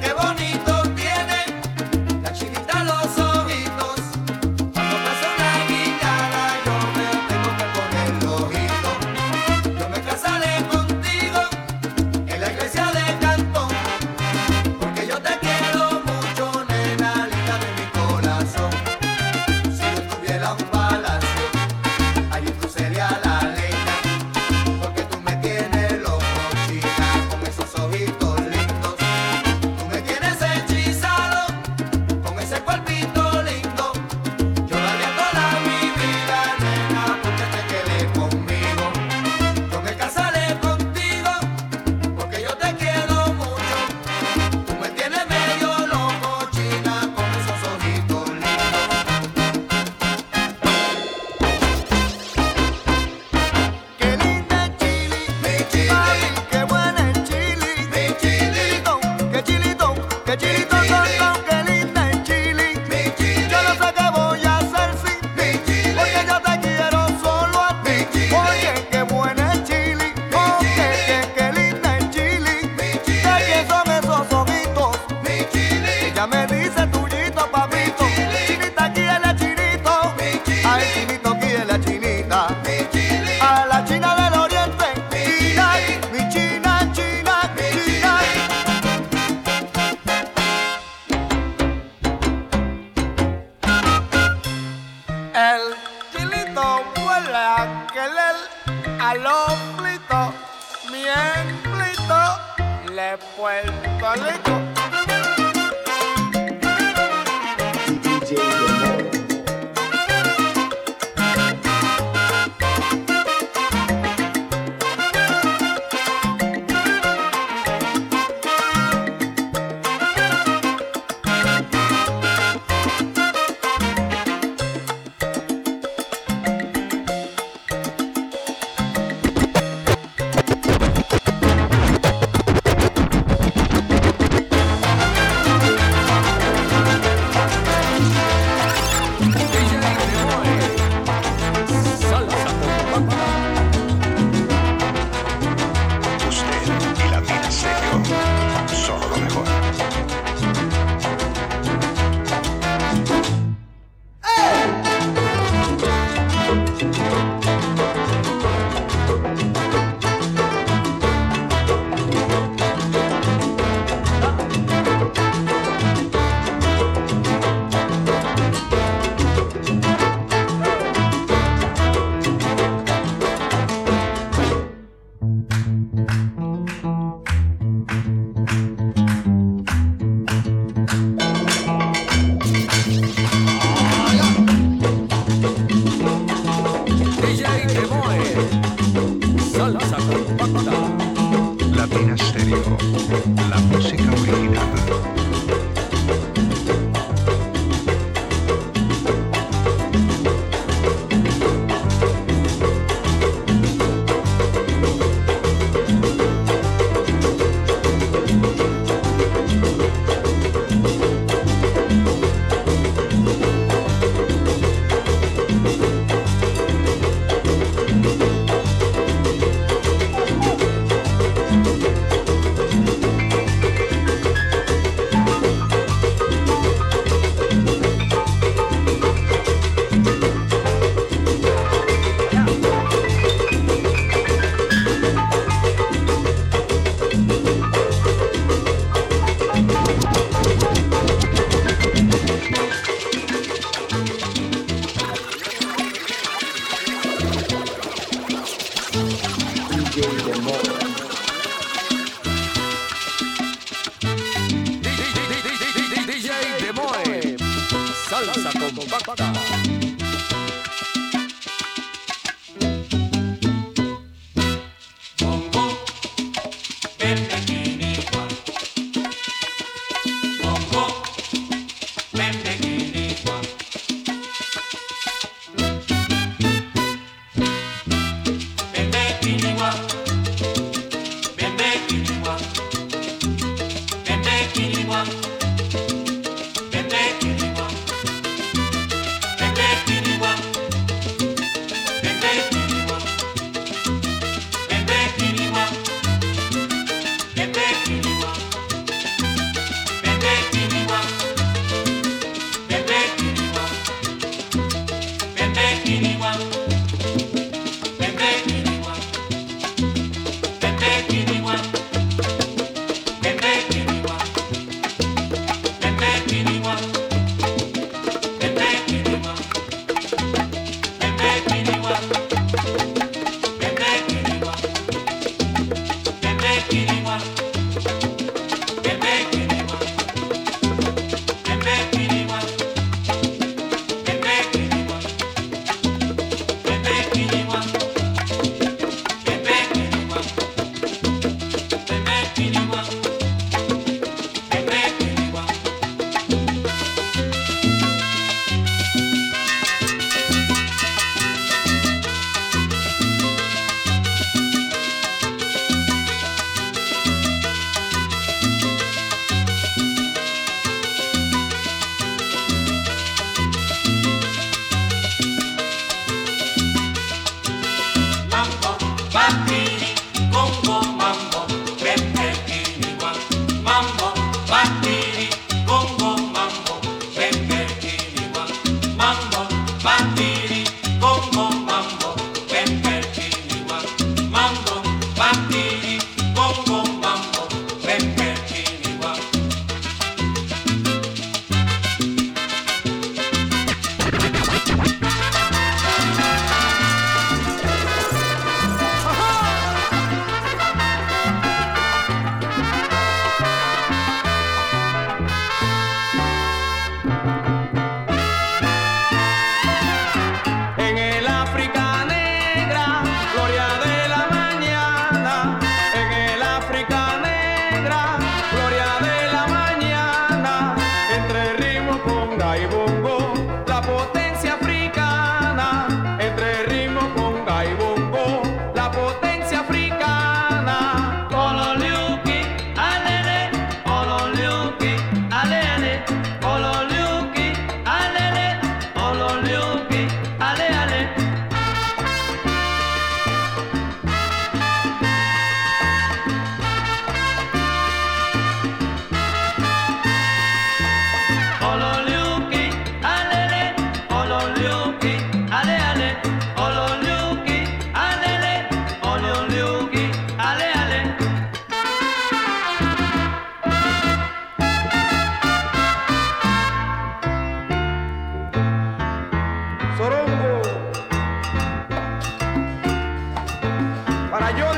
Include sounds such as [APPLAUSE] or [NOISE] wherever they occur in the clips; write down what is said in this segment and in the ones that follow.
qué bonito.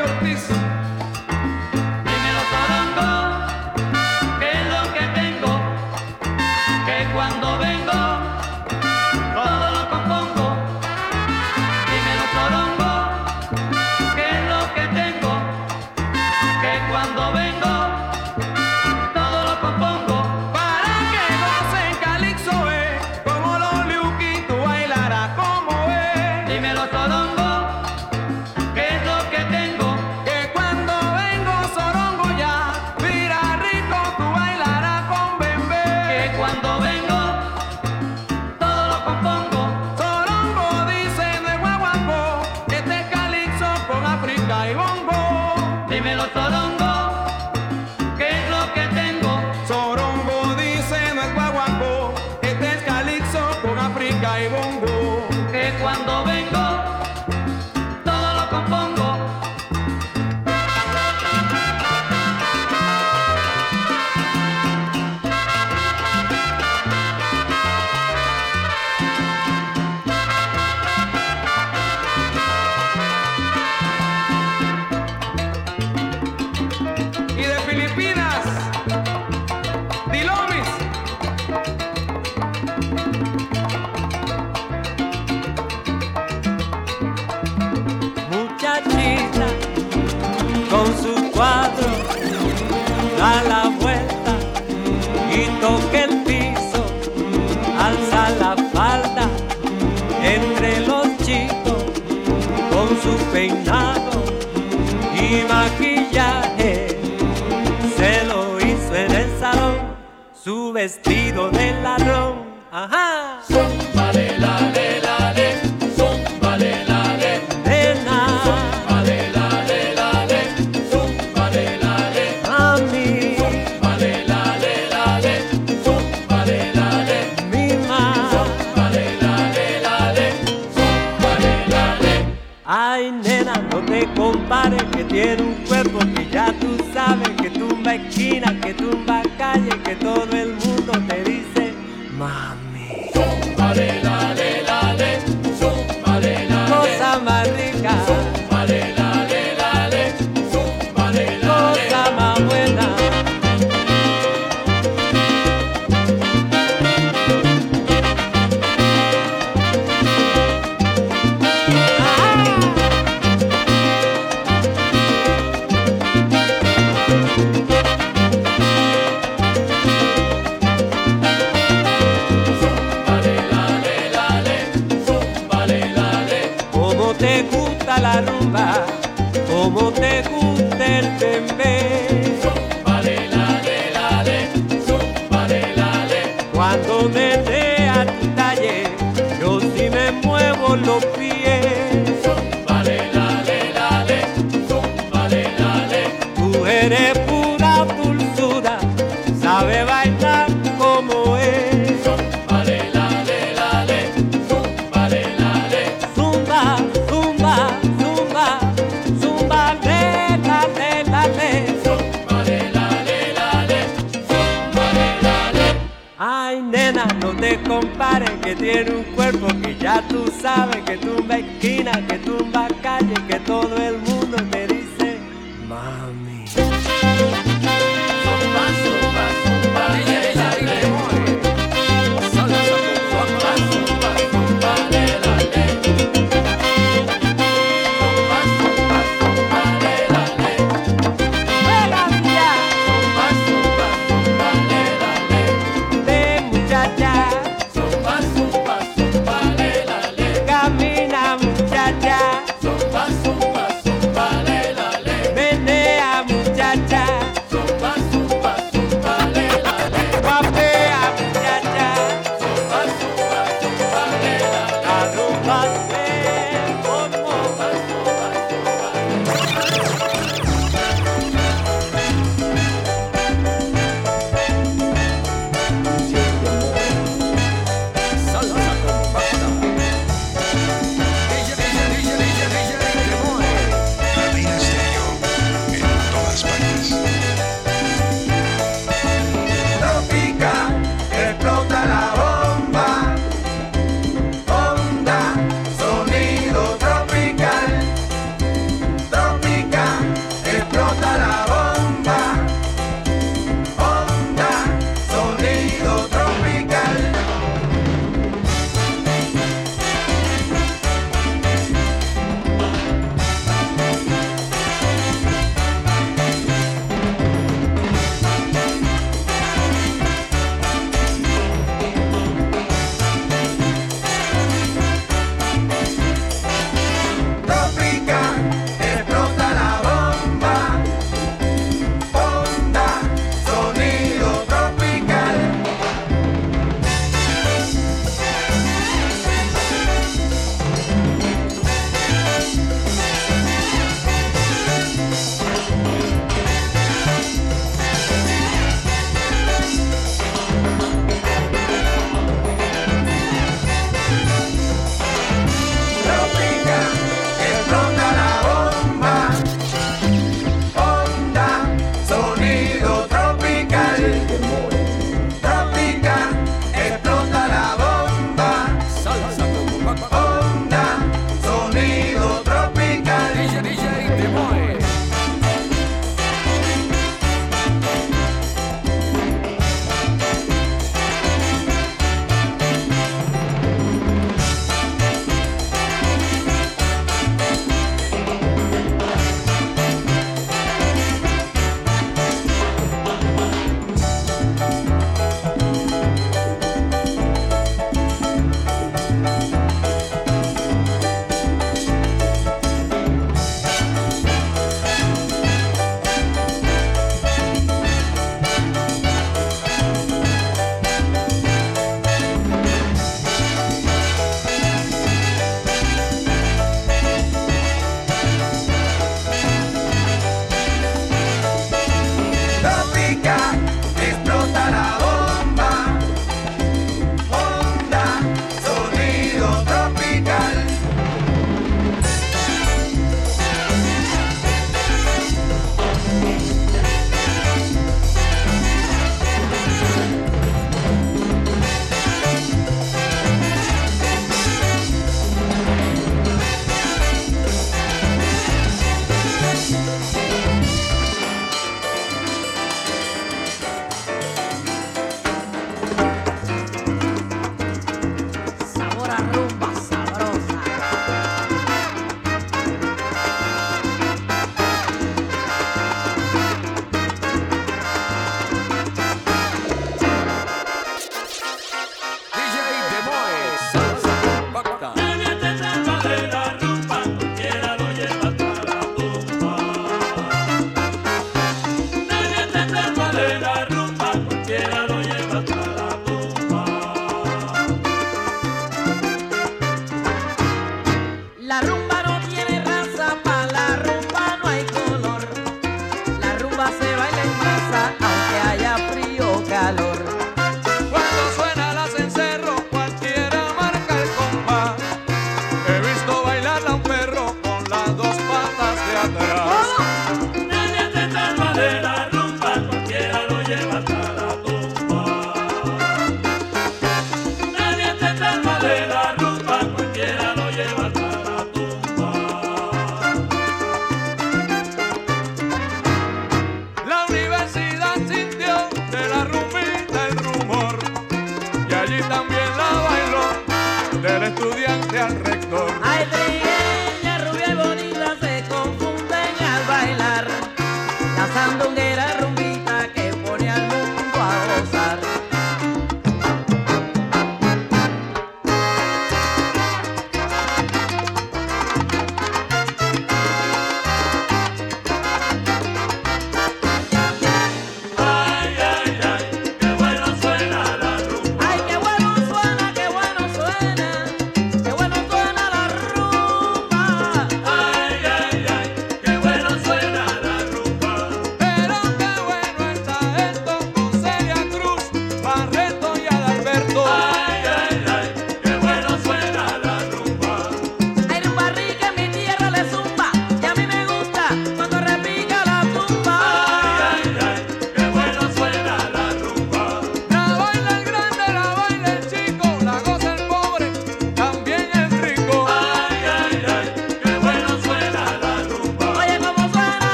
your peace.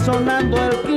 Sonando el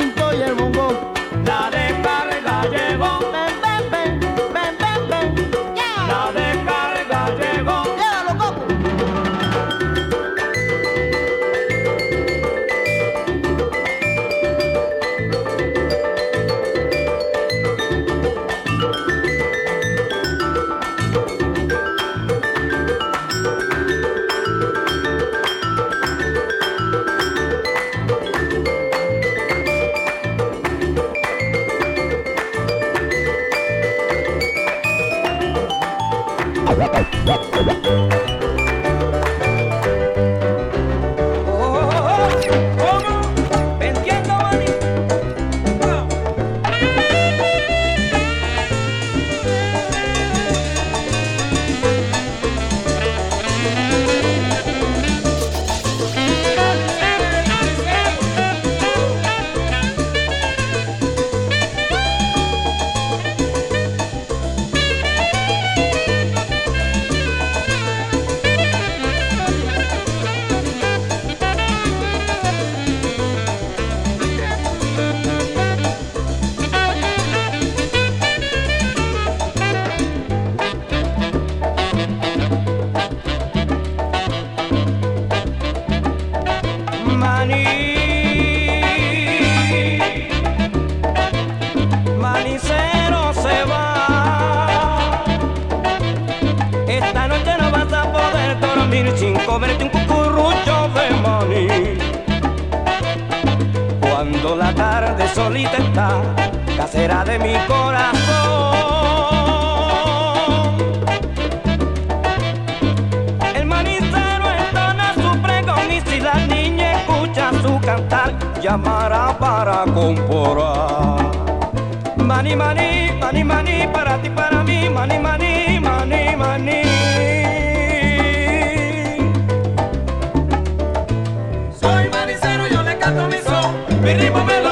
llamará para comparar. Mani, mani, mani, mani, para ti, para mí, mani, mani, mani, mani. Soy manicero, yo le canto mi son, mi ritmo me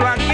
Rock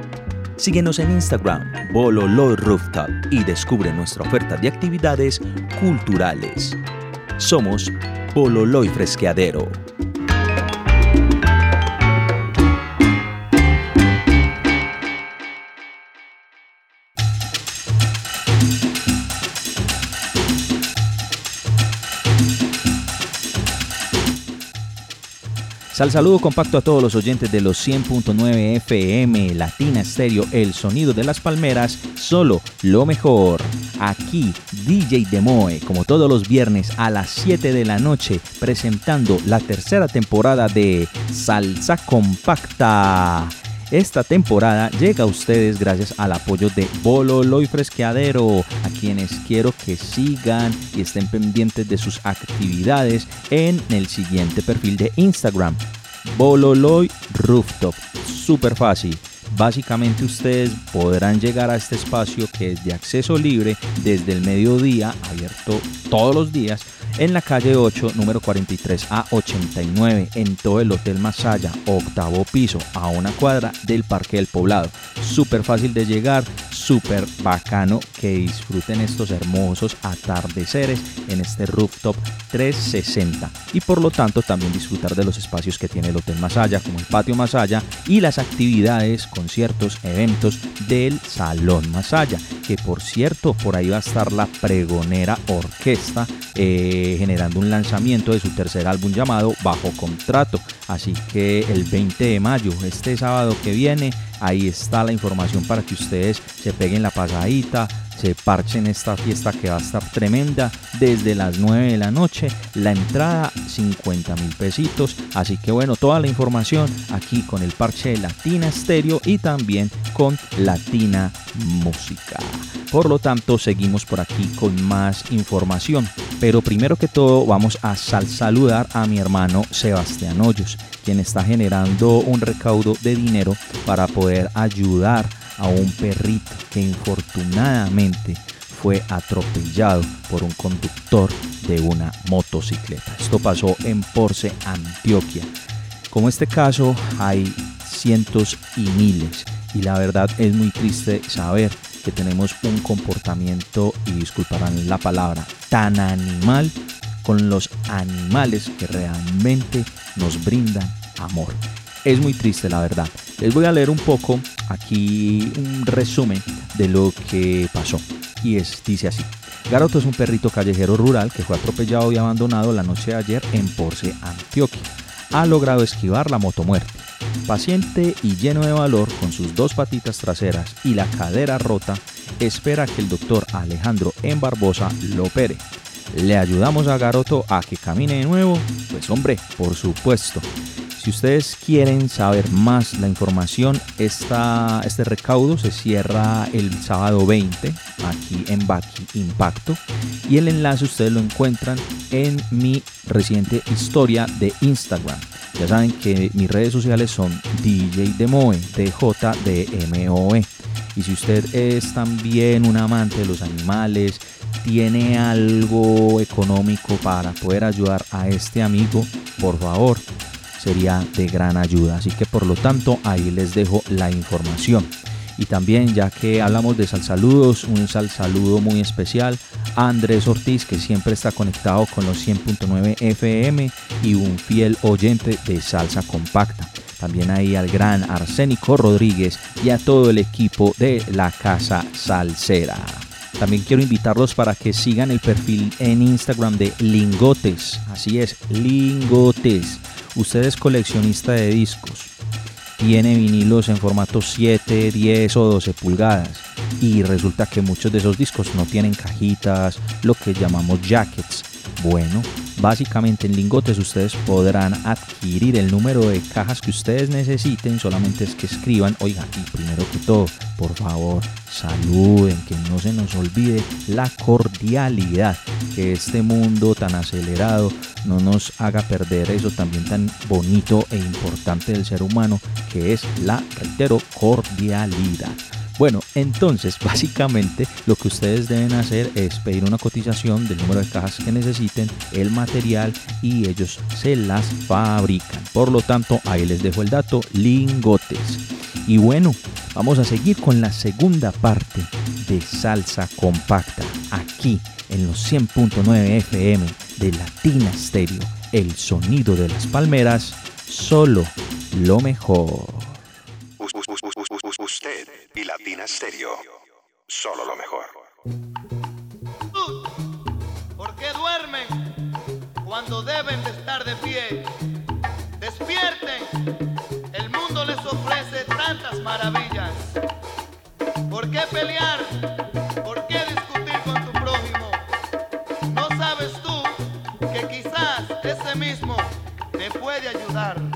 Síguenos en Instagram, Bololo Rooftop, y descubre nuestra oferta de actividades culturales. Somos Bololo y Fresqueadero. Sal saludo compacto a todos los oyentes de los 100.9 FM, Latina Stereo, el sonido de las palmeras, solo lo mejor. Aquí DJ Demoe, como todos los viernes a las 7 de la noche, presentando la tercera temporada de Salsa Compacta. Esta temporada llega a ustedes gracias al apoyo de Bololo y Fresqueadero, a quienes quiero que sigan y estén pendientes de sus actividades en el siguiente perfil de Instagram, Bololoy Rooftop. Súper fácil. Básicamente ustedes podrán llegar a este espacio que es de acceso libre desde el mediodía, abierto todos los días, en la calle 8, número 43 a 89, en todo el Hotel Masaya, octavo piso, a una cuadra del Parque del Poblado. Súper fácil de llegar, súper bacano que disfruten estos hermosos atardeceres en este rooftop 360 y por lo tanto también disfrutar de los espacios que tiene el Hotel Masaya como el patio Masaya y las actividades, conciertos, eventos del Salón Masaya que por cierto por ahí va a estar la pregonera orquesta eh, generando un lanzamiento de su tercer álbum llamado Bajo Contrato. Así que el 20 de mayo este sábado que viene ahí está la información para que ustedes se peguen la pasadita se parchen esta fiesta que va a estar tremenda desde las 9 de la noche. La entrada 50 mil pesitos. Así que bueno, toda la información aquí con el parche de Latina Stereo y también con Latina Música. Por lo tanto, seguimos por aquí con más información. Pero primero que todo, vamos a sal saludar a mi hermano Sebastián Hoyos, quien está generando un recaudo de dinero para poder ayudar a un perrito que infortunadamente fue atropellado por un conductor de una motocicleta. Esto pasó en Porce, Antioquia. Como este caso hay cientos y miles y la verdad es muy triste saber que tenemos un comportamiento, y disculparán la palabra, tan animal con los animales que realmente nos brindan amor. Es muy triste la verdad. Les voy a leer un poco aquí un resumen de lo que pasó. Y es, dice así. Garoto es un perrito callejero rural que fue atropellado y abandonado la noche de ayer en Porce, Antioquia. Ha logrado esquivar la motomuerte. Paciente y lleno de valor, con sus dos patitas traseras y la cadera rota, espera que el doctor Alejandro en Barbosa lo opere. ¿Le ayudamos a Garoto a que camine de nuevo? Pues hombre, por supuesto. Si ustedes quieren saber más la información, esta, este recaudo se cierra el sábado 20 aquí en Baki Impacto y el enlace ustedes lo encuentran en mi reciente historia de Instagram. Ya saben que mis redes sociales son DJ Demoe, DJDMOE. Y si usted es también un amante de los animales, tiene algo económico para poder ayudar a este amigo, por favor, sería de gran ayuda. Así que por lo tanto ahí les dejo la información. Y también ya que hablamos de sal saludos, un sal saludo muy especial a Andrés Ortiz que siempre está conectado con los 100.9 FM y un fiel oyente de salsa compacta. También ahí al gran Arsénico Rodríguez y a todo el equipo de la Casa Salsera. También quiero invitarlos para que sigan el perfil en Instagram de Lingotes. Así es, Lingotes. Usted es coleccionista de discos. Tiene vinilos en formato 7, 10 o 12 pulgadas. Y resulta que muchos de esos discos no tienen cajitas, lo que llamamos jackets. Bueno, básicamente en lingotes ustedes podrán adquirir el número de cajas que ustedes necesiten, solamente es que escriban, oiga, y primero que todo, por favor, saluden, que no se nos olvide la cordialidad, que este mundo tan acelerado no nos haga perder eso también tan bonito e importante del ser humano, que es la, reitero, cordialidad. Bueno, entonces [LAUGHS] básicamente lo que ustedes deben hacer es pedir una cotización del número de cajas que necesiten, el material y ellos se las fabrican. Por lo tanto, ahí les dejo el dato, lingotes. Y bueno, vamos a seguir con la segunda parte de Salsa Compacta, aquí en los 100.9 FM de Latina Stereo, el sonido de las palmeras, solo lo mejor. Usted y Latina Stereo. Solo lo mejor. ¿Por qué duermen cuando deben de estar de pie? Despierten. El mundo les ofrece tantas maravillas. ¿Por qué pelear? ¿Por qué discutir con tu prójimo? ¿No sabes tú que quizás ese mismo te puede ayudar?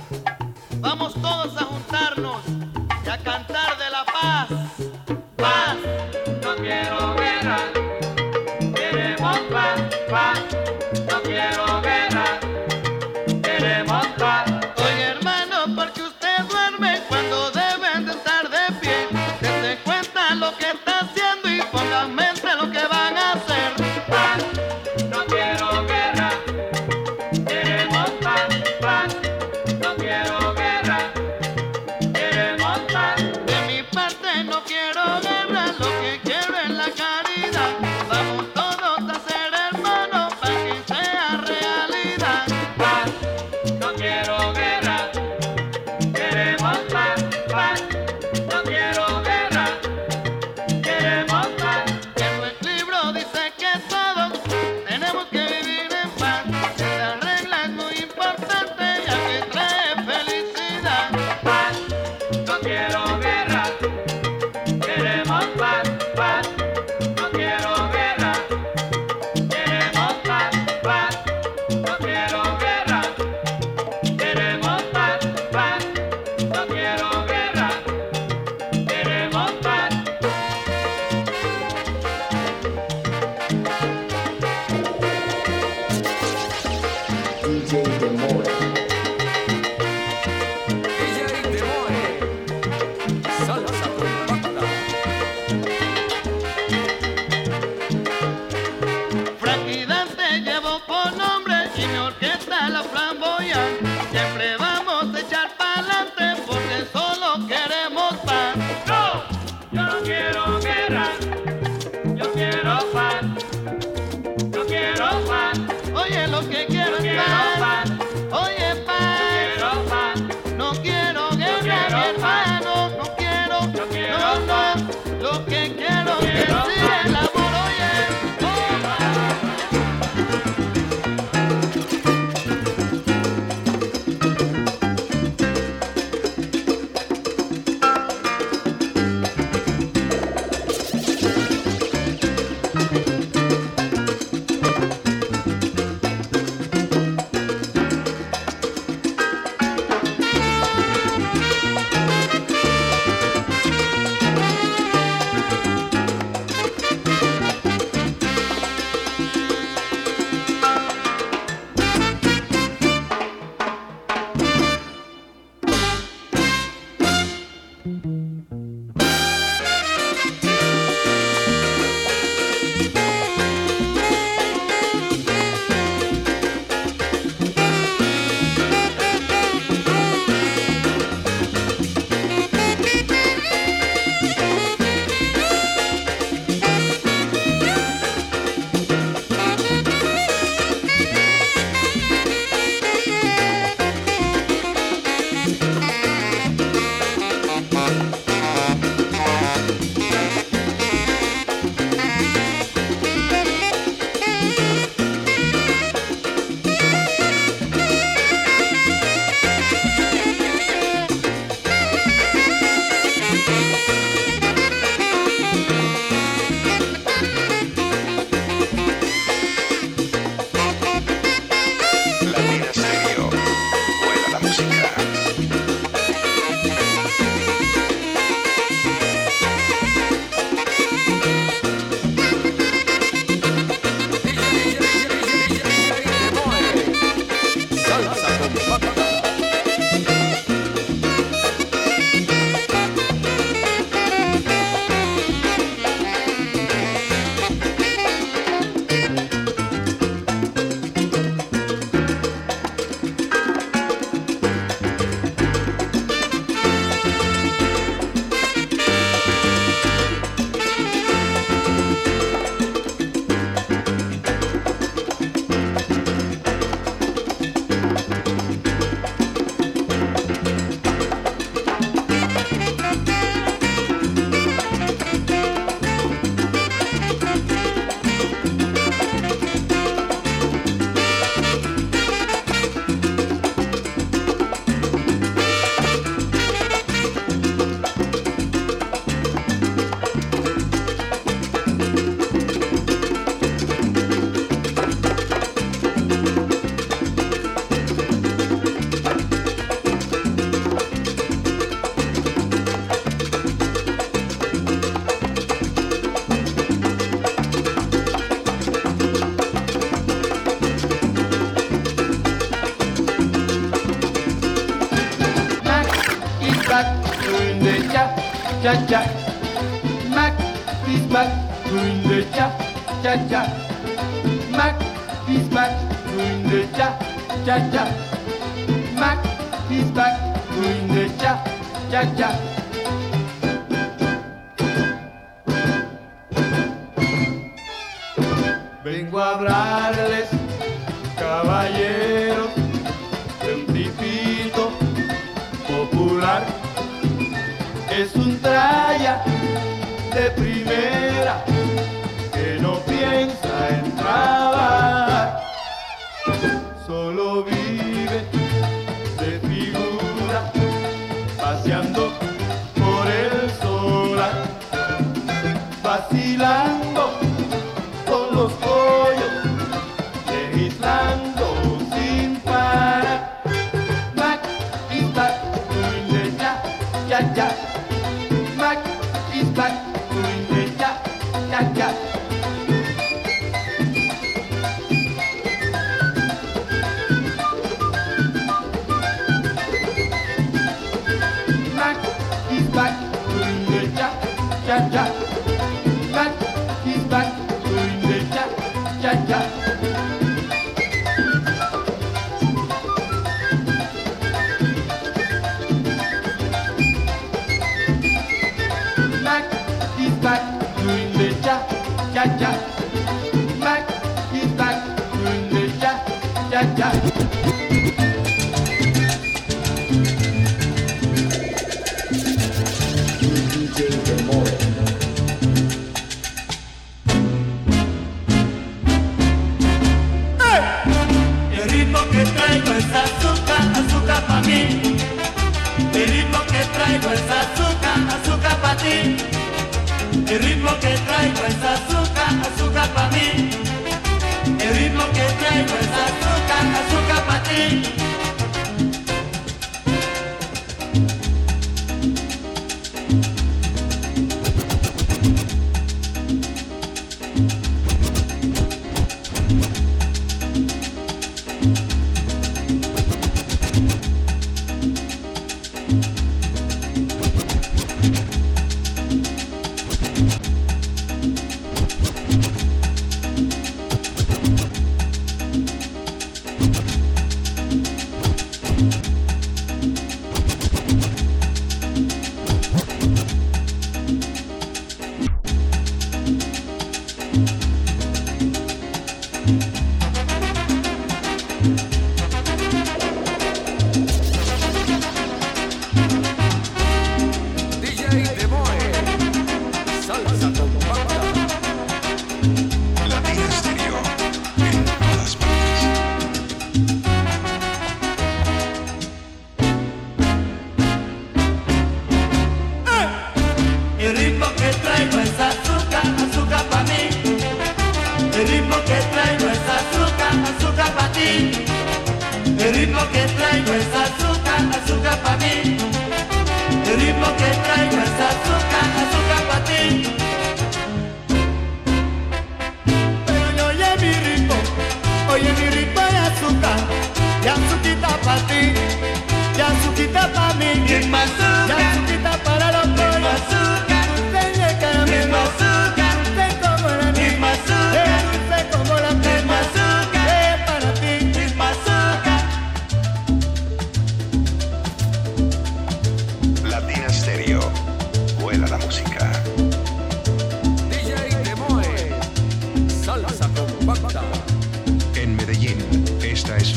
cha cha.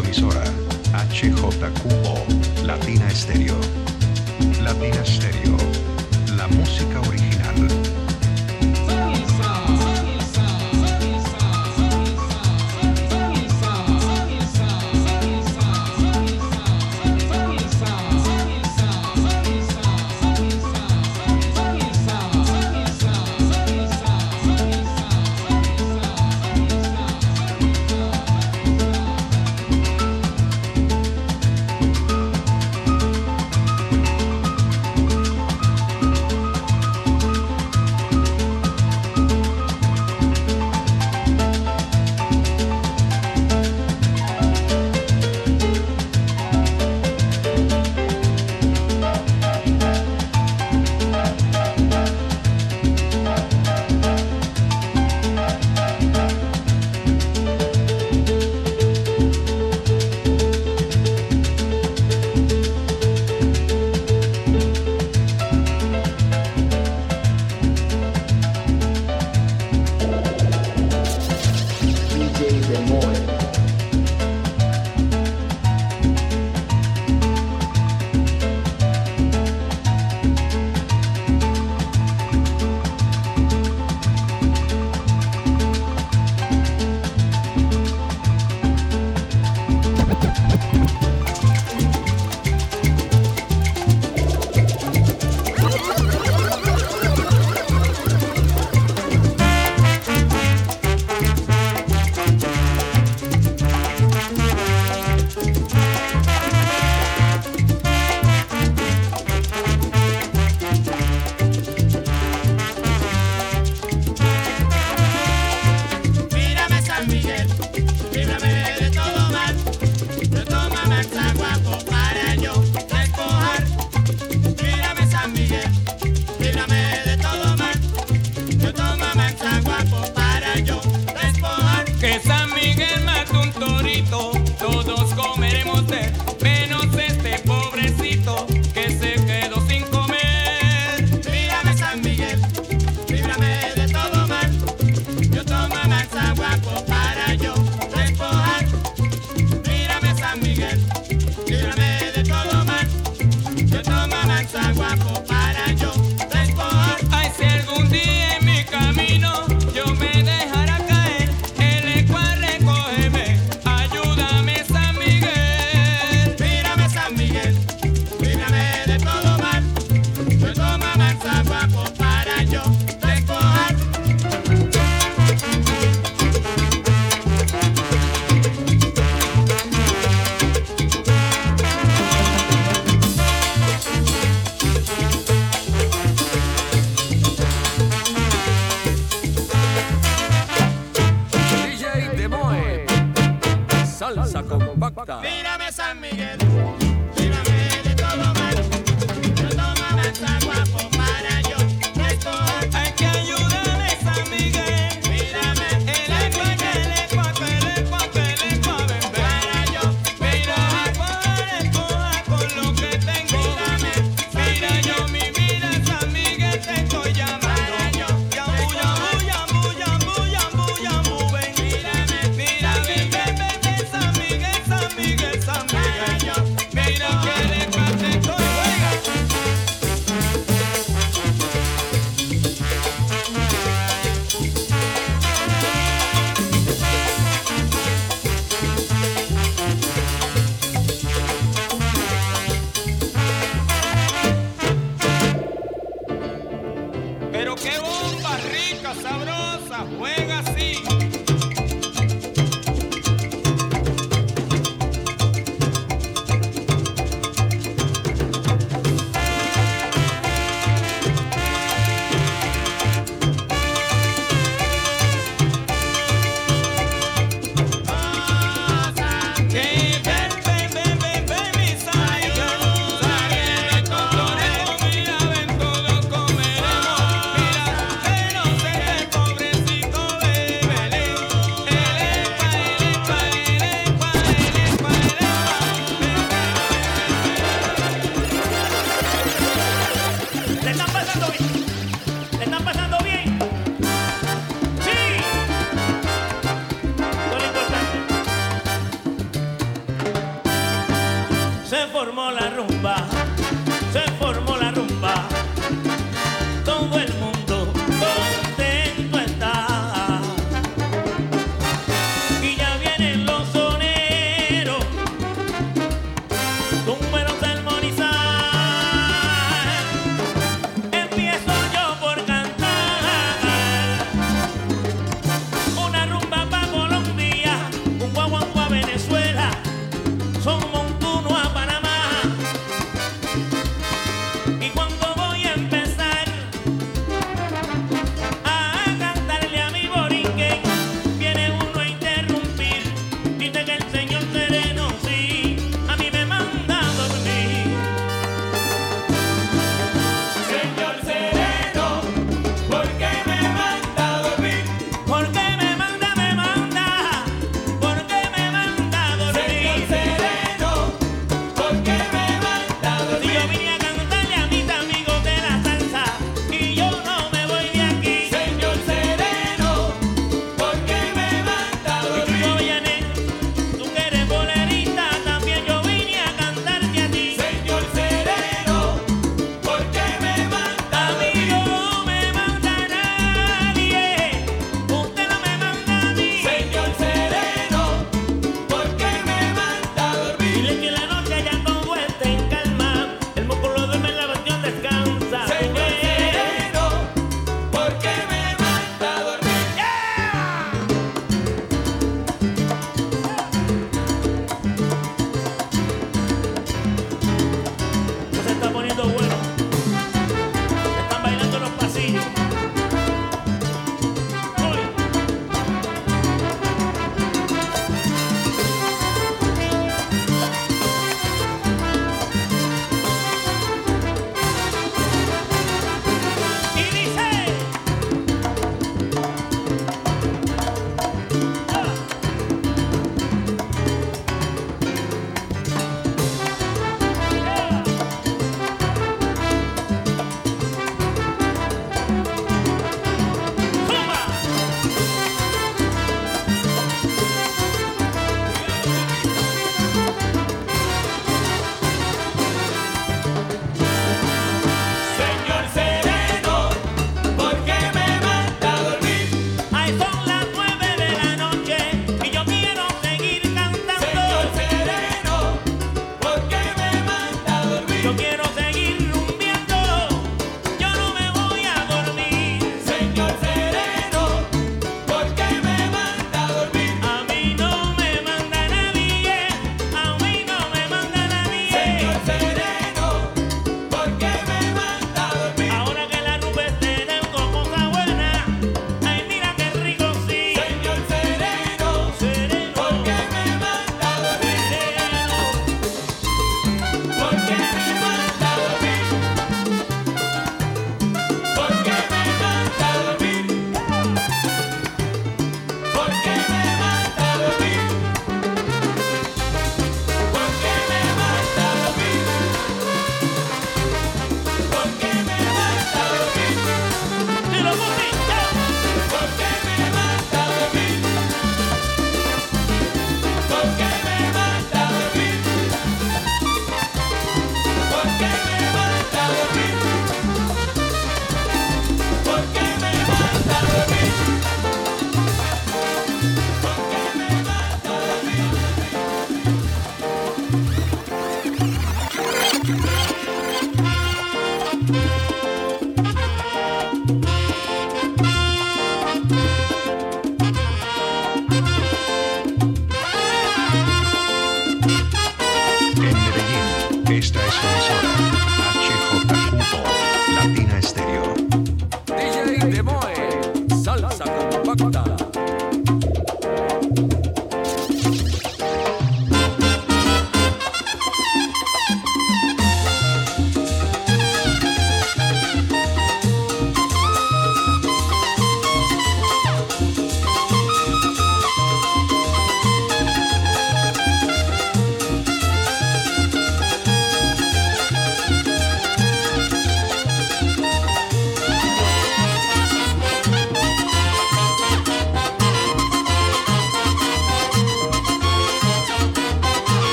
emisora HJQO Latina Stereo. Latina Stereo. La música original.